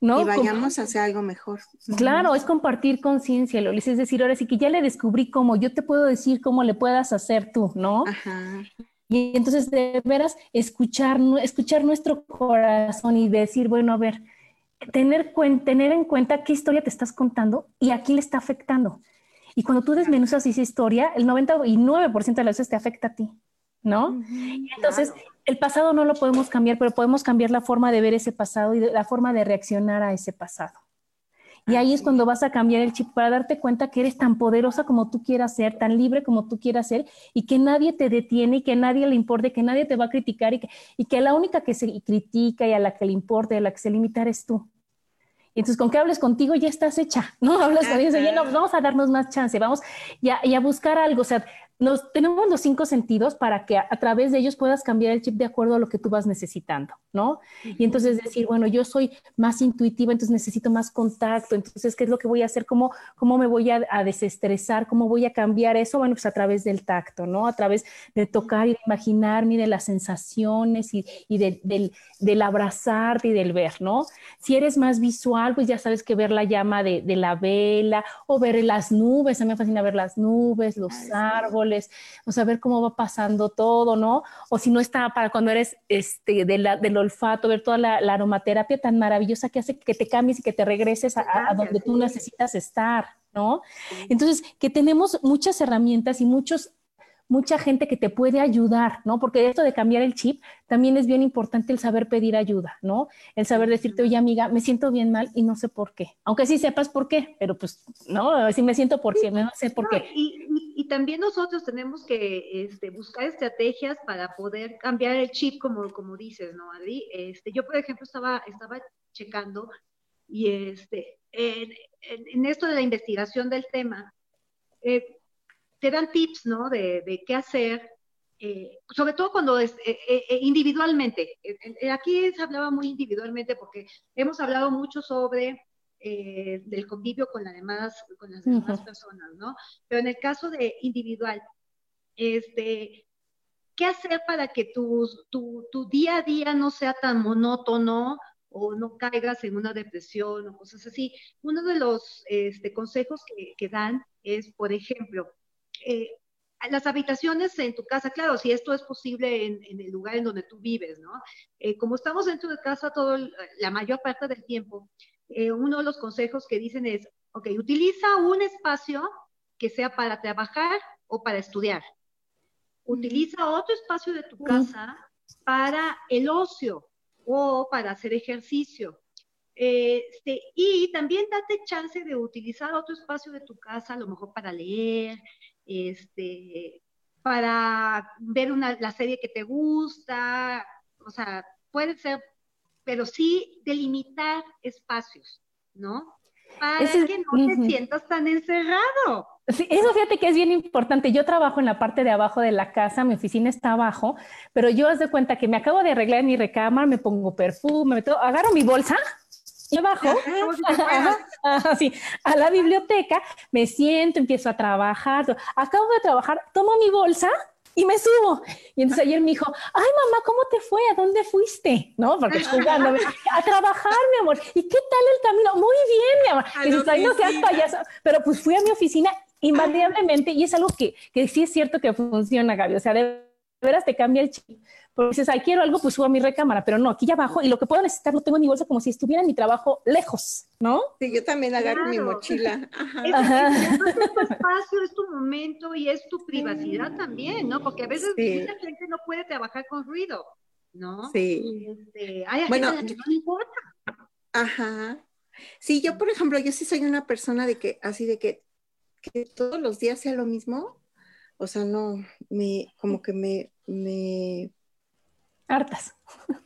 ¿No? Y vayamos a hacer algo mejor. Claro, es compartir conciencia, Lolis. Es decir, ahora sí que ya le descubrí cómo, yo te puedo decir cómo le puedas hacer tú, ¿no? Ajá. Y entonces, de veras, escuchar, escuchar nuestro corazón y decir, bueno, a ver, tener, tener en cuenta qué historia te estás contando y a quién le está afectando. Y cuando tú desmenuzas esa historia, el 99% de las veces te afecta a ti, ¿no? entonces, el pasado no lo podemos cambiar, pero podemos cambiar la forma de ver ese pasado y la forma de reaccionar a ese pasado. Y ahí es cuando vas a cambiar el chip para darte cuenta que eres tan poderosa como tú quieras ser, tan libre como tú quieras ser, y que nadie te detiene, y que nadie le importe, que nadie te va a criticar, y que, y que la única que se critica y a la que le importa y a la que se limita eres tú. Y entonces, con que hables contigo ya estás hecha, ¿no? Hablas con ellos, ya no, vamos a darnos más chance, vamos ya, y a buscar algo, o sea, nos, tenemos los cinco sentidos para que a, través de ellos puedas cambiar el chip de acuerdo a lo que tú vas necesitando, ¿no? Y entonces decir, bueno, yo soy más intuitiva, entonces necesito más contacto, entonces, ¿qué es lo que voy a hacer? ¿Cómo, cómo me voy a, desestresar? ¿Cómo voy a cambiar eso? Bueno, pues a través del tacto, ¿no? A través de tocar y de imaginarme, de las sensaciones y, y del, del, abrazarte y del ver, ¿no? Si eres más visual, pues ya sabes que ver la llama de, de la vela o ver las nubes, a mí me fascina ver las nubes, los árboles o saber cómo va pasando todo, ¿no? O si no está para cuando eres este, del olfato, ver toda la, aromaterapia tan maravillosa que hace que te cambies y que te regreses a, a donde tú necesitas estar, ¿no? Entonces, que tenemos muchas herramientas y muchos mucha gente que te puede ayudar, ¿no? Porque esto de cambiar el chip también es bien importante el saber pedir ayuda, ¿no? El saber decirte, oye amiga, me siento bien mal y no sé por qué. Aunque sí sepas por qué, pero pues, ¿no? Si me siento por qué, no sé por qué. Y, también nosotros tenemos que este, buscar estrategias para poder cambiar el chip, como, como dices, ¿no, Adri? Este, yo, por ejemplo, estaba, estaba checando y este, en, esto de la investigación del tema, eh, te dan tips, ¿no? De, qué hacer, eh, sobre todo cuando es eh, eh, individualmente. aquí se hablaba muy individualmente porque hemos hablado mucho sobre del convivio con, las demás, con las demás personas, ¿no? Pero en el caso de individual, este, ¿qué hacer para que tu, tu, día a día no sea tan monótono? o no caigas en una depresión o cosas así. Uno de los este, consejos que, que, dan es, por ejemplo, eh, las habitaciones en tu casa, claro, si esto es posible en, el lugar en donde tú vives, ¿no? Eh, como estamos dentro de casa todo la mayor parte del tiempo, eh, uno de los consejos que dicen es, ok, utiliza un espacio que sea para trabajar o para estudiar. Utiliza otro espacio de tu casa para el ocio o para hacer ejercicio. Este, y también date chance de utilizar otro espacio de tu casa, a lo mejor para leer, este, para ver una, la serie que te gusta, o sea, puede ser, pero sí delimitar espacios, ¿no? Para que no te sientas tan encerrado. Sí, eso fíjate que es bien importante. Yo trabajo en la parte de abajo de la casa, mi oficina está abajo, pero yo haz de cuenta que me acabo de arreglar mi recámara, me pongo perfume, me agarro mi bolsa y bajo a la biblioteca, me siento, empiezo a trabajar, acabo de trabajar, tomo mi bolsa y me subo. Y entonces ayer me dijo, ay mamá, ¿cómo te fue? ¿A dónde fuiste? ¿No? Porque jugando, a trabajar, mi amor. ¿Y qué tal el camino? Muy bien, mi amor. Y dices, ay, no seas payaso. Pero pues fui a mi oficina invariablemente y es algo que, que sí es cierto que funciona, Gaby. O sea, de veras te cambia el chip. Porque dices, ay, quiero algo, pues subo a mi recámara, pero no, aquí ya abajo y lo que puedo necesitar lo tengo en mi bolsa como si estuviera en mi trabajo lejos, ¿no? Sí, yo también agarro mi mochila. Ajá. Es, tu espacio, es tu momento y es tu privacidad también, ¿no? Porque a veces mucha gente no puede trabajar con ruido, ¿no? Sí. Este, hay bueno, gente no importa. Ajá. Sí, yo, por ejemplo, yo sí soy una persona de que, así de que, que todos los días sea lo mismo, o sea, no, me, como que me, me hartas.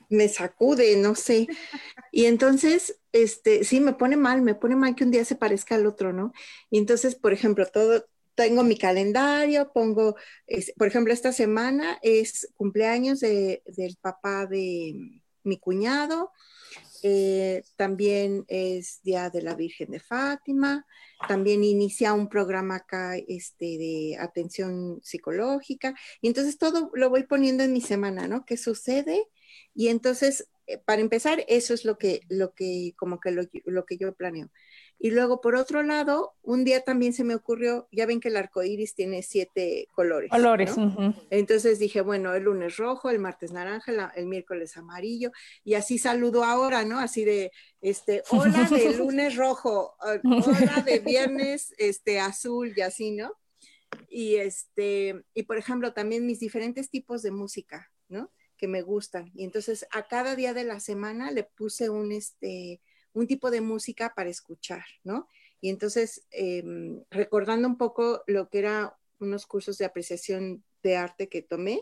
Me sacude, no sé. Y entonces, este, sí, me pone mal, me pone mal que un día se parezca al otro, ¿no? Y entonces, por ejemplo, todo, tengo mi calendario, pongo, por ejemplo, esta semana es cumpleaños del papá de mi cuñado, eh, también es Día de la Virgen de Fátima, también inicia un programa acá este, de atención psicológica, y entonces todo lo voy poniendo en mi semana, ¿no? ¿Qué sucede? Y entonces eh, para empezar, eso es lo que, lo que, como que lo, que yo planeo. Y luego, por otro lado, un día también se me ocurrió, ya ven que el arco iris tiene siete colores. Colores. Entonces dije, bueno, el lunes rojo, el martes naranja, el miércoles amarillo, y así saludo ahora, ¿no? Así de, este, hola de lunes rojo, hola de viernes, este, azul, y así, ¿no? Y este, y por ejemplo, también mis diferentes tipos de música, ¿no? que me gustan. Y entonces a cada día de la semana le puse un, este, un tipo de música para escuchar, ¿no? Y entonces, em, recordando un poco lo que eran unos cursos de apreciación de arte que tomé,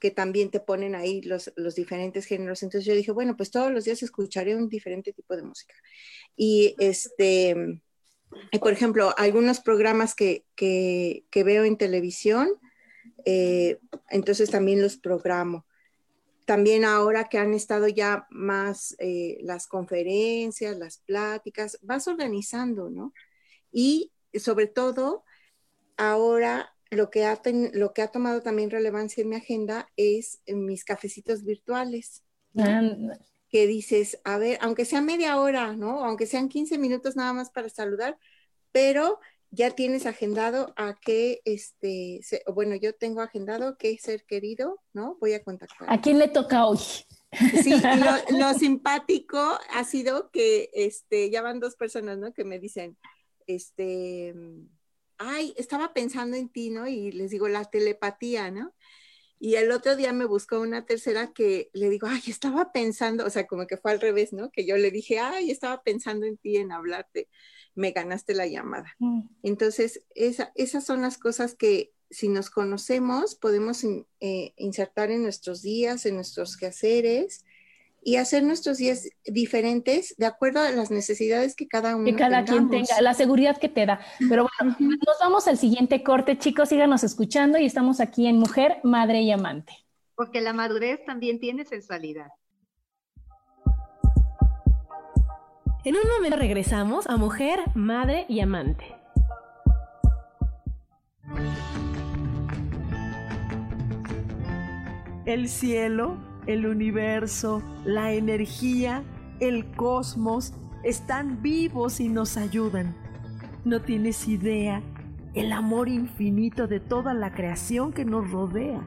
que también te ponen ahí los, diferentes géneros. Entonces yo dije, bueno, pues todos los días escucharé un diferente tipo de música. Y este, por ejemplo, algunos programas que, que, que veo en televisión, eh, entonces también los programo también ahora que han estado ya más eh, las conferencias, las pláticas, vas organizando, ¿no? Y sobre todo, ahora lo que ha, lo que ha tomado también relevancia en mi agenda es mis cafecitos virtuales. Que dices, a ver, aunque sea media hora, ¿no? Aunque sean 15 minutos nada más para saludar, pero ya tienes agendado a qué, este, bueno, yo tengo agendado qué ser querido, ¿no? Voy a contactar. ¿A quién le toca hoy? Sí, lo, simpático ha sido que, este, ya van dos personas, ¿no? Que me dicen, este, ay, estaba pensando en ti, ¿no? Y les digo, la telepatía, ¿no? Y el otro día me buscó una tercera que le digo, ay, estaba pensando, o sea, como que fue al revés, ¿no? Que yo le dije, ay, estaba pensando en ti, en hablarte me ganaste la llamada. Mm. Entonces, esas son las cosas que si nos conocemos podemos eh, insertar en nuestros días, en nuestros quehaceres y hacer nuestros días diferentes de acuerdo a las necesidades que cada uno Que cada quien tenga, la seguridad que te da. Pero bueno, nos vamos al siguiente corte, chicos, síganos escuchando y estamos aquí en Mujer, Madre y Amante. Porque la madurez también tiene sensualidad. En un momento regresamos a Mujer, Madre y Amante. El cielo, el universo, la energía, el cosmos están vivos y nos ayudan. No tienes idea el amor infinito de toda la creación que nos rodea.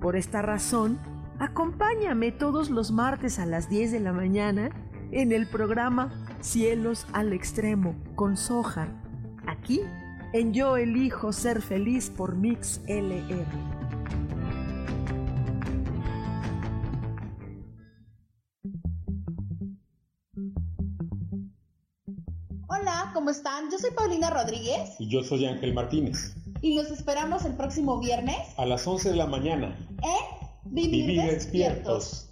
Por esta razón, acompáñame todos los martes a las 10 de la mañana en el programa Cielos al Extremo con Soja, aquí en Yo Elijo Ser Feliz por Mix LR. Hola, ¿cómo están? Yo soy Paulina Rodríguez. Y yo soy Ángel Martínez. Y nos esperamos el próximo viernes. A las 11 de la mañana. ¿Eh? Vivir, despiertos.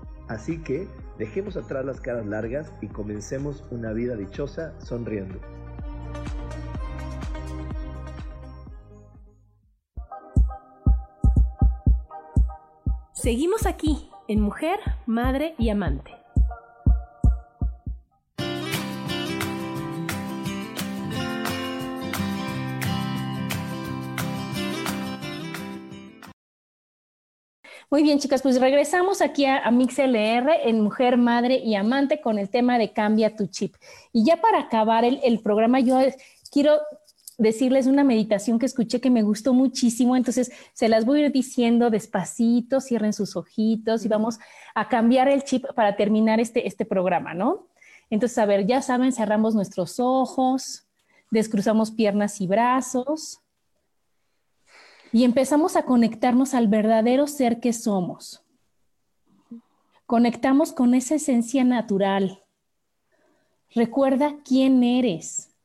Así que dejemos atrás las caras largas y comencemos una vida dichosa sonriendo. Seguimos aquí en Mujer, Madre y Amante. Muy bien, chicas, pues regresamos aquí a, MixLR en Mujer, Madre y Amante con el tema de Cambia tu chip. Y ya para acabar el, el programa, yo quiero decirles una meditación que escuché que me gustó muchísimo, entonces se las voy a ir diciendo despacito, cierren sus ojitos y vamos a cambiar el chip para terminar este, este programa, ¿no? Entonces, a ver, ya saben, cerramos nuestros ojos, descruzamos piernas y brazos y empezamos a conectarnos al verdadero ser que somos. Conectamos con esa esencia natural. Recuerda quién eres,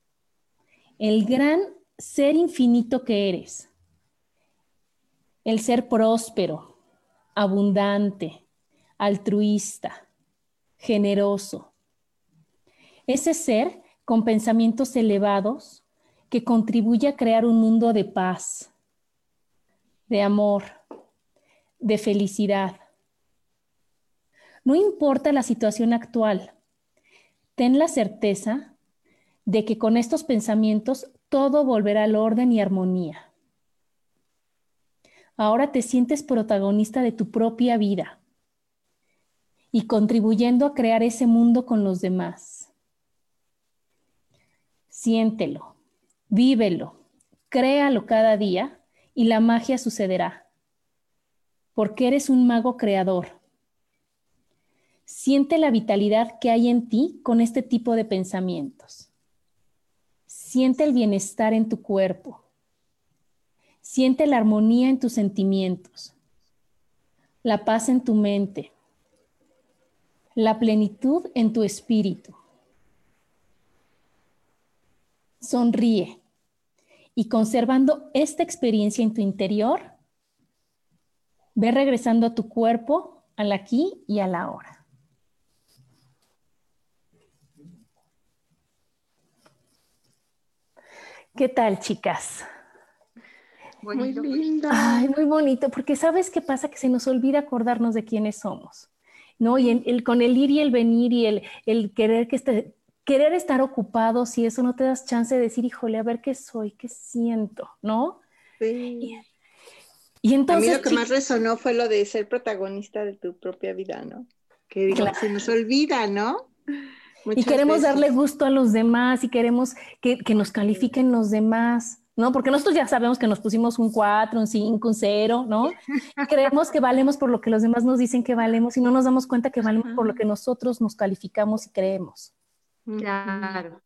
el gran ser infinito que eres, el ser próspero, abundante, altruista, generoso. Ese ser con pensamientos elevados que contribuye a crear un mundo de paz, de amor, de felicidad. No importa la situación actual, ten la certeza de que con estos pensamientos todo volverá al orden y armonía. Ahora te sientes protagonista de tu propia vida y contribuyendo a crear ese mundo con los demás. Siéntelo, vívelo, créalo cada día y la magia sucederá, porque eres un mago creador. Siente la vitalidad que hay en ti con este tipo de pensamientos. Siente el bienestar en tu cuerpo. Siente la armonía en tus sentimientos, la paz en tu mente, la plenitud en tu espíritu. Sonríe y conservando esta experiencia en tu interior, ve regresando a tu cuerpo, al aquí y a la ahora. ¿Qué tal, chicas? Muy lindo. Ay, muy bonito, porque ¿sabes qué pasa? Que se nos olvida acordarnos de quiénes somos, ¿no? Y el, con el ir y el venir y el, el querer que este, querer estar ocupado, si eso no te das chance de decir, híjole, a ver qué soy, qué siento, ¿no? Sí. Y, entonces... A mí lo que más resonó fue lo de ser protagonista de tu propia vida, ¿no? Que digo, se nos olvida, ¿no? y queremos darle gusto a los demás y queremos que, que, nos califiquen los demás, ¿no? Porque nosotros ya sabemos que nos pusimos un 4, un 5, un 0, ¿no? Creemos que valemos por lo que los demás nos dicen que valemos y no nos damos cuenta que valemos por lo que nosotros nos calificamos y creemos. Claro.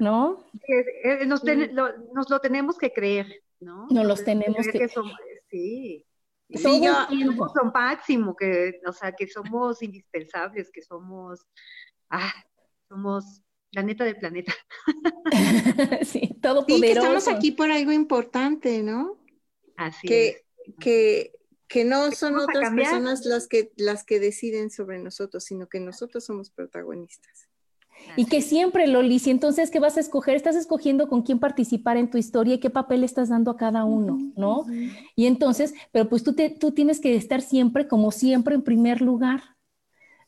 ¿No? nos, lo, tenemos que creer, ¿no? Nos los tenemos que, somos, sí. Sí, somos lo máximo, que, o sea, que somos indispensables, que somos, ah, somos la neta del planeta. sí, todo poderoso. que estamos aquí por algo importante, ¿no? Así que, es. Que, que no son otras personas las que, las que deciden sobre nosotros, sino que nosotros somos protagonistas. Y que siempre, Loli, si entonces, ¿qué vas a escoger? Estás escogiendo con quién participar en tu historia y qué papel estás dando a cada uno, ¿no? Y entonces, pero pues tú, te, tú tienes que estar siempre, como siempre, en primer lugar,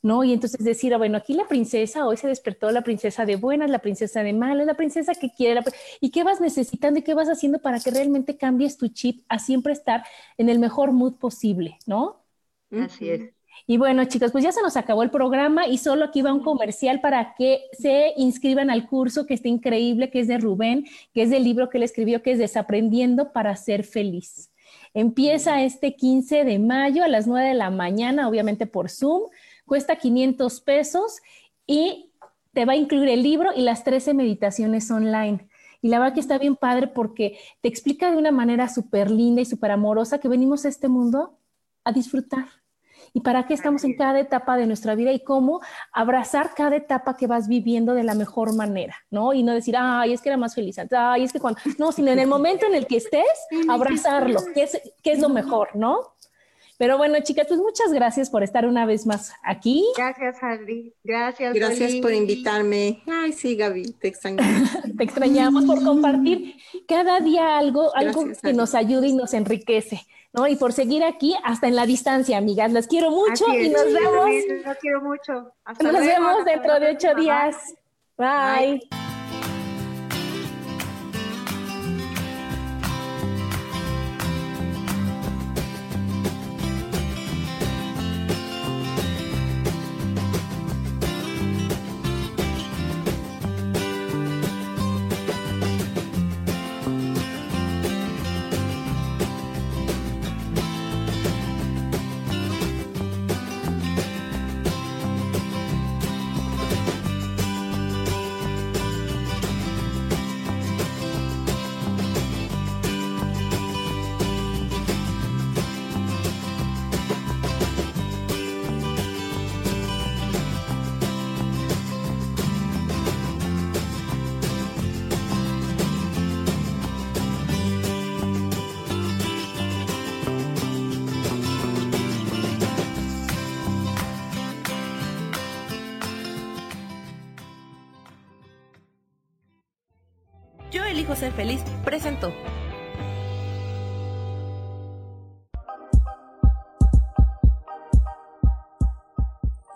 ¿no? Y entonces decir, ah, bueno, aquí la princesa, hoy se despertó la princesa de buenas, la princesa de malas, la princesa que quiere, y qué vas necesitando y qué vas haciendo para que realmente cambies tu chip a siempre estar en el mejor mood posible, ¿no? Así es. Y bueno, chicos, pues ya se nos acabó el programa y solo aquí va un comercial para que se inscriban al curso que está increíble, que es de Rubén, que es del libro que él escribió, que es Desaprendiendo para ser feliz. Empieza este 15 de mayo a las 9 de la mañana, obviamente por Zoom, cuesta 500 pesos y te va a incluir el libro y las 13 meditaciones online. Y la verdad que está bien padre porque te explica de una manera súper linda y súper amorosa que venimos a este mundo a disfrutar y para qué estamos en cada etapa de nuestra vida y cómo abrazar cada etapa que vas viviendo de la mejor manera, ¿no? Y no decir, ay, es que era más feliz antes, ay, es que cuando, no, sino en el momento en el que estés, abrazarlo, que es, que es lo mejor, ¿no? Pero bueno, chicas, pues muchas gracias por estar una vez más aquí. Gracias, Adri. Gracias. Gracias por invitarme. Ay, sí, Gaby, te extrañamos. te extrañamos por compartir cada día algo, algo que nos ayude y nos enriquece. ¿no? Y por seguir aquí hasta en la distancia, amigas. Las quiero mucho y nos vemos. Las quiero mucho. nos vemos dentro de ocho días. Bye.